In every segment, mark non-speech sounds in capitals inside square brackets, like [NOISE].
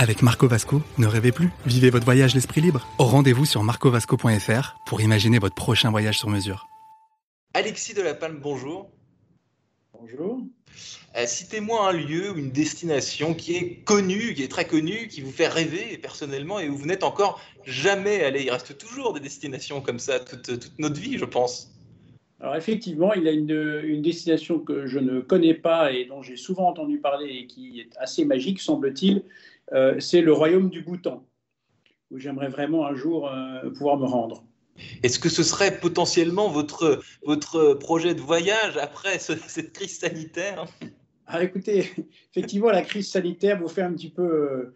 Avec Marco Vasco, ne rêvez plus. Vivez votre voyage l'esprit libre. Au rendez-vous sur marcovasco.fr pour imaginer votre prochain voyage sur mesure. Alexis de la Palme, bonjour. Bonjour. Euh, Citez-moi un lieu ou une destination qui est connue, qui est très connue, qui vous fait rêver personnellement et où vous n'êtes encore jamais allé. Il reste toujours des destinations comme ça toute, toute notre vie, je pense. Alors effectivement, il y a une, une, destination que je ne connais pas et dont j'ai souvent entendu parler et qui est assez magique, semble-t-il. Euh, c'est le royaume du Bhoutan, où j'aimerais vraiment un jour euh, pouvoir me rendre. Est-ce que ce serait potentiellement votre, votre projet de voyage après ce, [LAUGHS] cette crise sanitaire? Ah, Écoutez, effectivement, la crise sanitaire vous fait un petit peu,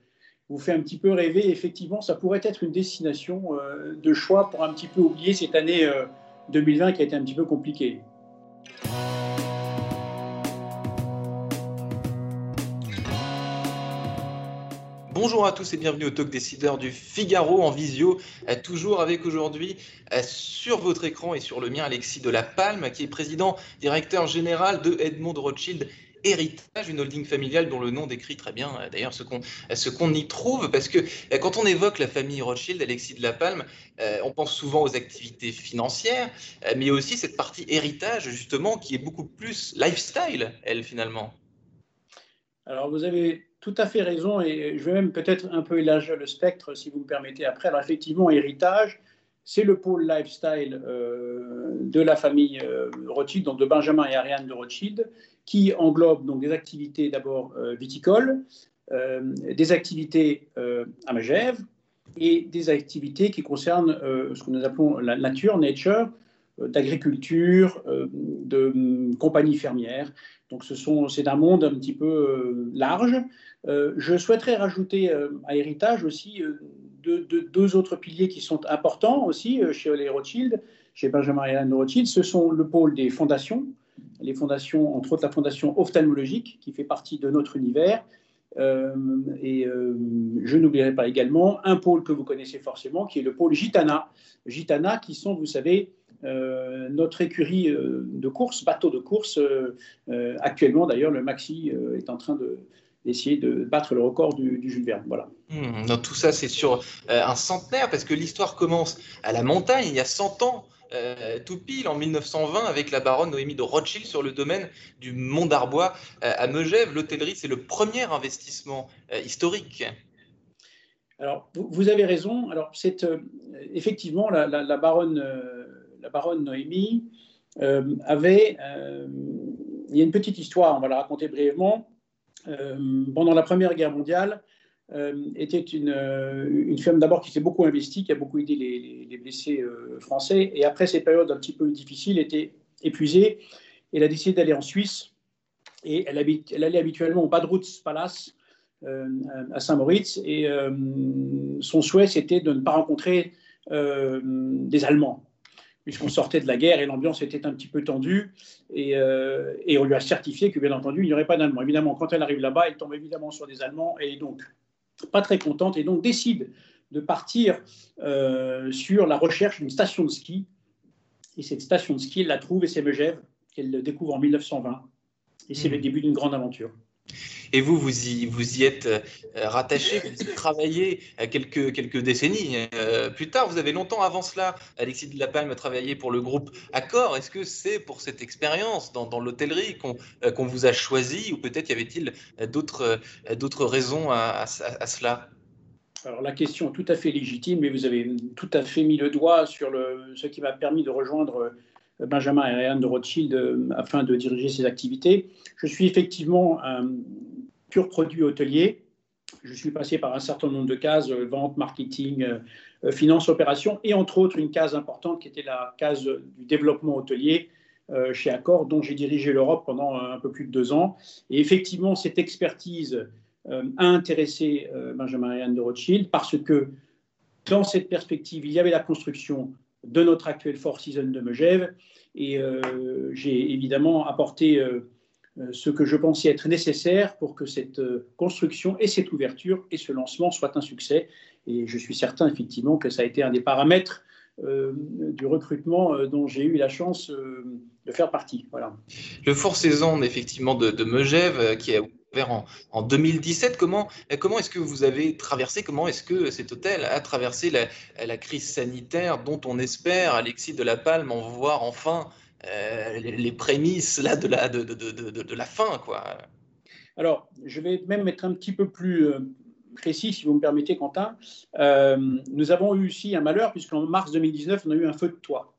vous fait un petit peu rêver. Effectivement, ça pourrait être une destination euh, de choix pour un petit peu oublier cette année 2020 qui a été un petit peu compliquée. Bonjour à tous et bienvenue au Talk Décideur du Figaro en visio, euh, toujours avec aujourd'hui euh, sur votre écran et sur le mien Alexis de la Palme, qui est président directeur général de Edmond Rothschild Héritage, une holding familiale dont le nom décrit très bien euh, d'ailleurs ce qu'on ce qu'on y trouve, parce que quand on évoque la famille Rothschild, Alexis de la Palme, on pense souvent aux activités financières, mais aussi cette partie héritage justement qui est beaucoup plus lifestyle, elle finalement. Alors vous avez tout à fait raison et je vais même peut-être un peu élargir le spectre si vous me permettez après. Alors effectivement, héritage, c'est le pôle lifestyle euh, de la famille euh, Rothschild, donc de Benjamin et Ariane de Rothschild, qui englobe donc des activités d'abord euh, viticoles, euh, des activités à Magève et des activités qui concernent ce que nous appelons la nature, nature, d'agriculture, de hum, compagnies fermières. Donc ce c'est un monde un petit peu large euh, je souhaiterais rajouter euh, à Héritage aussi euh, deux, autres piliers qui sont importants aussi chez les Rothschild, chez Benjamin et Anne Rothschild. Ce sont le pôle des fondations, les fondations, entre autres la fondation ophtalmologique qui fait partie de notre univers. Euh, et euh, je n'oublierai pas également un pôle que vous connaissez forcément, qui est le pôle Gitana. Gitana, qui sont, vous savez, euh, notre écurie de course, bateau de course. actuellement, d'ailleurs, le Maxi est en train de, essayer de battre le record du, du Jules Verne. Voilà. Mmh, donc tout ça, c'est sur euh, un centenaire, parce que l'histoire commence à la montagne, il y a 100 ans, euh, tout pile, en 1920, avec la baronne Noémie de Rothschild sur le domaine du Mont d'Arbois euh, à Megève. L'hôtellerie, c'est le premier investissement euh, historique. Alors, vous, vous, avez raison. Alors, c'est effectivement la, la, la, baronne, la baronne Noémie avait. il y a une petite histoire, on va la raconter brièvement euh, pendant la Première Guerre mondiale, euh, était une, euh, une femme d'abord qui s'est beaucoup investie, qui a beaucoup aidé les, les, les blessés euh, français, et après ces périodes un petit peu difficiles, était épuisée. Elle a décidé d'aller en Suisse, et elle, allait habituellement au Badrutz Palace euh, à Saint-Moritz, et euh, son souhait c'était de ne pas rencontrer des Allemands puisqu'on sortait de la guerre et l'ambiance était un petit peu tendue. Et, euh, et, on lui a certifié que, bien entendu, il n'y aurait pas d'Allemands. Évidemment, quand elle arrive là-bas, elle tombe évidemment sur des Allemands et donc pas très contente et donc décide de partir euh, sur la recherche d'une station de ski. Et cette station de ski, elle la trouve et c'est Megève qu'elle découvre en 1920. Et c'est mmh. le début d'une grande aventure. Et vous, vous y, êtes euh, rattaché, vous y travaillez quelques, quelques décennies euh, plus tard. Vous avez longtemps avant cela, Alexis de la Palme, travaillé pour le groupe Accor. Est-ce que c'est pour cette expérience dans, l'hôtellerie qu'on euh, qu vous a choisi ou peut-être y avait-il d'autres raisons à, cela? Alors la question est tout à fait légitime, mais vous avez tout à fait mis le doigt sur ce qui m'a permis de rejoindre Benjamin et Ariane de Rothschild euh, afin de diriger ces activités. Je suis effectivement un pur produit hôtelier. Je suis passé par un certain nombre de cases, euh, vente, marketing, euh, finance, opération, et entre autres une case importante qui était la case du développement hôtelier chez Accor, dont j'ai dirigé l'Europe pendant un peu plus de deux ans. Et effectivement, cette expertise a intéressé Benjamin et Ariane de Rothschild parce que dans cette perspective, il y avait la construction de notre actuel Four Seasons de Megève. Et j'ai évidemment apporté ce que je pensais être nécessaire pour que cette construction et cette ouverture et ce lancement soient un succès. Et je suis certain effectivement que ça a été un des paramètres du recrutement dont j'ai eu la chance de faire partie. Voilà. Le Four Saison, effectivement, de, de Megève, qui a en, en 2017. Comment, est-ce que vous avez traversé, comment est-ce que cet hôtel a traversé la, crise sanitaire dont on espère, Alexis de la Palme, en voir enfin euh, les, prémices là, de, la, de, fin quoi? Alors, je vais même être un petit peu plus euh, précis, si vous me permettez, Quentin. Euh, nous avons eu aussi un malheur, puisqu'en mars 2019, on a eu un feu de toit.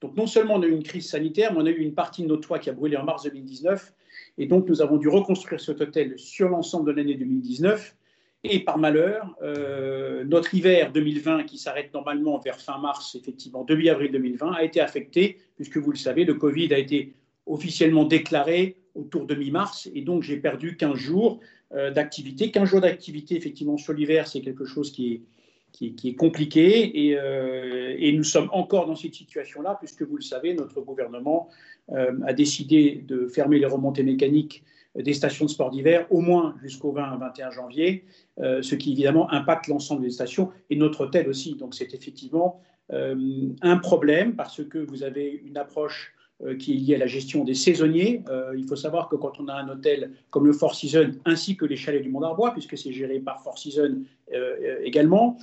Donc, non seulement on a eu une crise sanitaire, mais on a eu une partie de notre toit qui a brûlé en mars 2019 et donc, nous avons dû reconstruire cet hôtel sur l'ensemble de l'année 2019. Et par malheur, euh, notre hiver 2020, qui s'arrête normalement vers fin mars, effectivement, début avril 2020, a été affecté, puisque vous le savez, le Covid a été officiellement déclaré autour de mi-mars. Et donc, j'ai perdu 15 jours euh, d'activité. 15 jours d'activité, effectivement, sur l'hiver, c'est quelque chose qui est, qui, est compliqué et, euh, et, nous sommes encore dans cette situation-là puisque vous le savez, notre gouvernement euh, a décidé de fermer les remontées mécaniques des stations de sport d'hiver au moins jusqu'au 20-21 janvier, euh, ce qui évidemment impacte l'ensemble des stations et notre hôtel aussi. Donc c'est effectivement un problème parce que vous avez une approche qui est lié à la gestion des saisonniers. Il faut savoir que quand on a un hôtel comme le Four Seasons, ainsi que les chalets du Mont d'Arbois, puisque c'est géré par Four Seasons également,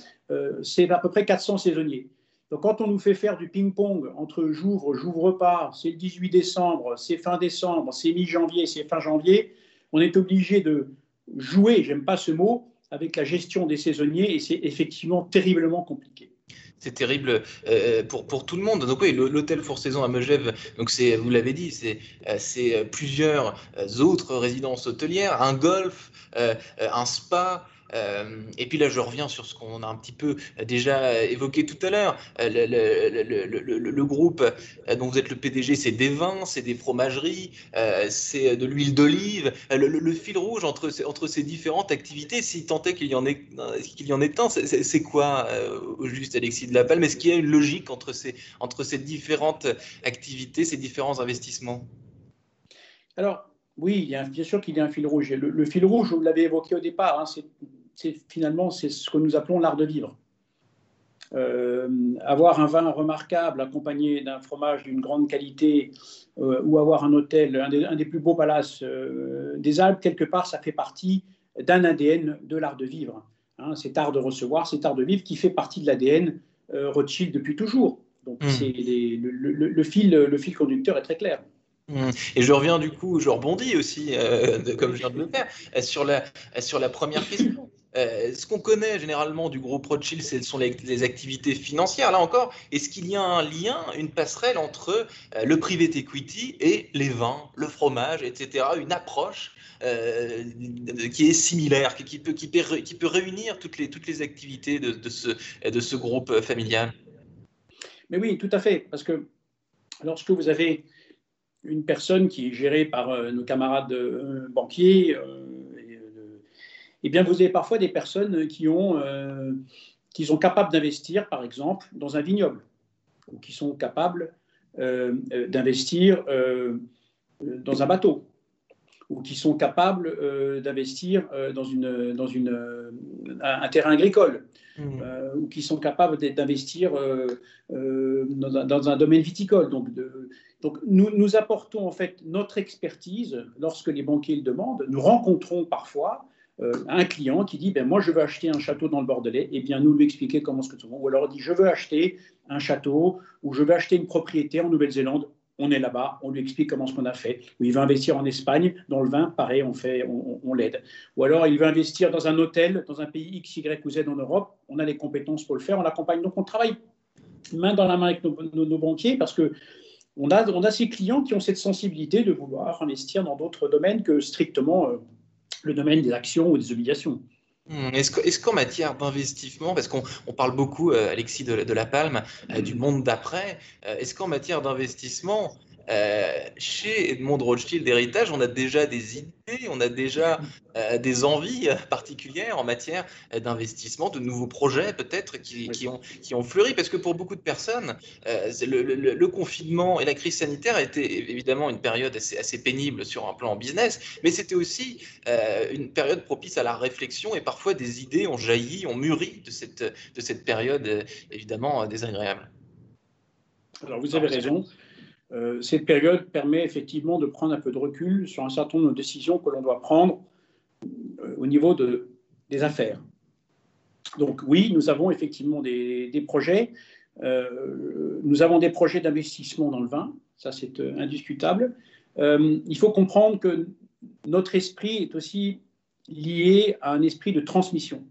c'est à peu près 400 saisonniers. Donc quand on nous fait faire du ping-pong entre j'ouvre, j'ouvre pas, c'est le 18 décembre, c'est fin décembre, c'est mi-janvier, c'est fin janvier, on est obligé de jouer, j'aime pas ce mot, avec la gestion des saisonniers et c'est effectivement terriblement compliqué c'est terrible euh, pour, pour tout le monde. Donc oui, l'hôtel Four Saison à Megève, donc c'est, vous l'avez dit, c'est, euh, plusieurs autres résidences hôtelières, un golf, un spa, euh, et puis là, je reviens sur ce qu'on a un petit peu déjà évoqué tout à l'heure. Euh, le, groupe euh, dont vous êtes le PDG, c'est des vins, c'est des fromageries, c'est de l'huile d'olive. Le, fil rouge entre, ces différentes activités, si tant est qu'il y en ait, qu'il un, c'est quoi au juste, Alexis de la Palme? Est-ce qu'il y a une logique entre ces, différentes activités, ces différents investissements? Alors, oui, bien sûr qu'il y a un fil rouge. Le, fil rouge, vous l'avez évoqué au départ, hein, c'est finalement c'est ce que nous appelons l'art de vivre. Euh, avoir un vin remarquable accompagné d'un fromage d'une grande qualité euh, ou avoir un hôtel, un des, plus beaux palaces euh, des Alpes, quelque part, ça fait partie d'un ADN de l'art de vivre. Hein, cet art de recevoir, cet art de vivre qui fait partie de l'ADN Rothschild depuis toujours. Donc mmh. le, fil, le fil conducteur est très clair. Mmh. Et je reviens du coup, je rebondis aussi, euh, comme je viens de le faire, sur la, sur la première question. Euh, ce qu'on connaît généralement du groupe Rothschild, ce sont les, activités financières. Là encore, est-ce qu'il y a un lien, une passerelle entre le private equity et les vins, le fromage, etc. Une approche qui est similaire, qui, peut, réunir toutes les, activités de, ce, de ce groupe familial? Mais oui, tout à fait. Parce que lorsque vous avez une personne qui est gérée par euh, nos camarades euh, banquiers. Euh, et, bien, vous avez parfois des personnes qui, ont, qui sont capables d'investir, par exemple, dans un vignoble, ou qui sont capables d'investir dans un bateau, ou qui sont capables d'investir dans, une, dans une, un, terrain agricole, mmh. ou qui sont capables d'investir dans, dans, un domaine viticole. Donc, de, donc, nous, nous apportons en fait notre expertise lorsque les banquiers le demandent. Nous rencontrons parfois euh, un client qui dit ben, Moi, je veux acheter un château dans le Bordelais. Eh bien, nous lui expliquer comment ce que c'est. Ou alors, il dit Je veux acheter un château ou je veux acheter une propriété en Nouvelle-Zélande. On est là-bas, on lui explique comment ce qu'on a fait. Ou il veut investir en Espagne, dans le vin, pareil, on, fait, on, l'aide. Ou alors, il veut investir dans un hôtel, dans un pays X, Y ou Z en Europe. On a les compétences pour le faire, on l'accompagne. Donc, on travaille main dans la main avec nos banquiers parce que on a, on a ces clients qui ont cette sensibilité de vouloir investir dans d'autres domaines que strictement euh, le domaine des actions ou des obligations. Hmm, est-ce qu'en matière d'investissement, parce qu'on parle beaucoup, euh, Alexis de, La Palme, euh, du monde d'après, est-ce qu'en matière d'investissement, euh, chez Edmond Rothschild Héritage, on a déjà des idées, on a déjà euh, des envies particulières en matière d'investissement, de nouveaux projets peut-être qui, ont, qui ont fleuri. Parce que pour beaucoup de personnes, euh, le, confinement et la crise sanitaire a été évidemment une période assez, assez pénible sur un plan business, mais c'était aussi une période propice à la réflexion et parfois des idées ont jailli, ont mûri de cette, de cette période évidemment désagréable. Alors vous avez raison. Euh, cette période permet effectivement de prendre un peu de recul sur un certain nombre de décisions que l'on doit prendre euh, au niveau de, des affaires. Donc oui, nous avons effectivement des, projets. Euh, nous avons des projets d'investissement dans le vin, ça c'est indiscutable. il faut comprendre que notre esprit est aussi lié à un esprit de transmission.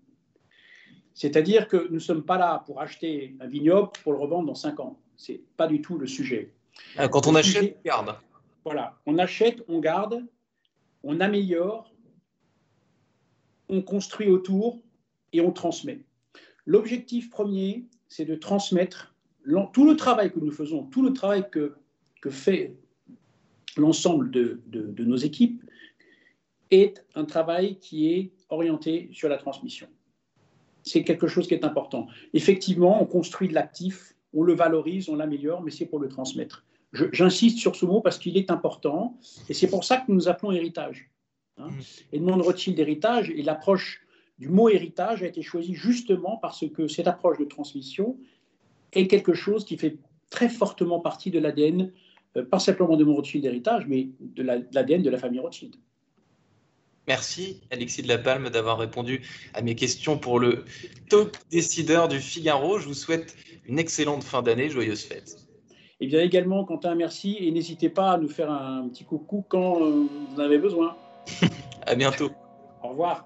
C'est-à-dire que nous ne sommes pas là pour acheter un vignoble pour le revendre dans cinq ans. Ce n'est pas du tout le sujet. Ah, quand on achète, on garde. Voilà, on achète, on garde, on améliore, on construit autour et on transmet. L'objectif premier, c'est de transmettre tout le travail que nous faisons, tout le travail que, que fait l'ensemble de, de, nos équipes, est un travail qui est orienté sur la transmission. C'est quelque chose qui est important. Effectivement, on construit de l'actif on le valorise, on l'améliore, mais c'est pour le transmettre. J'insiste sur ce mot parce qu'il est important, et c'est pour ça que nous nous appelons héritage. Hein. Mm. Edmond Rothschild héritage, et l'approche du mot héritage a été choisie justement parce que cette approche de transmission est quelque chose qui fait très fortement partie de l'ADN, euh, pas simplement de mon Rothschild héritage, mais de l'ADN de la famille Rothschild. Merci Alexis de la Palme d'avoir répondu à mes questions pour le talk décideur du Figaro. Je vous souhaite une excellente fin d'année, joyeuse fête. Et eh bien également, Quentin, merci et n'hésitez pas à nous faire un petit coucou quand euh, vous en avez besoin. [LAUGHS] à bientôt. Au revoir.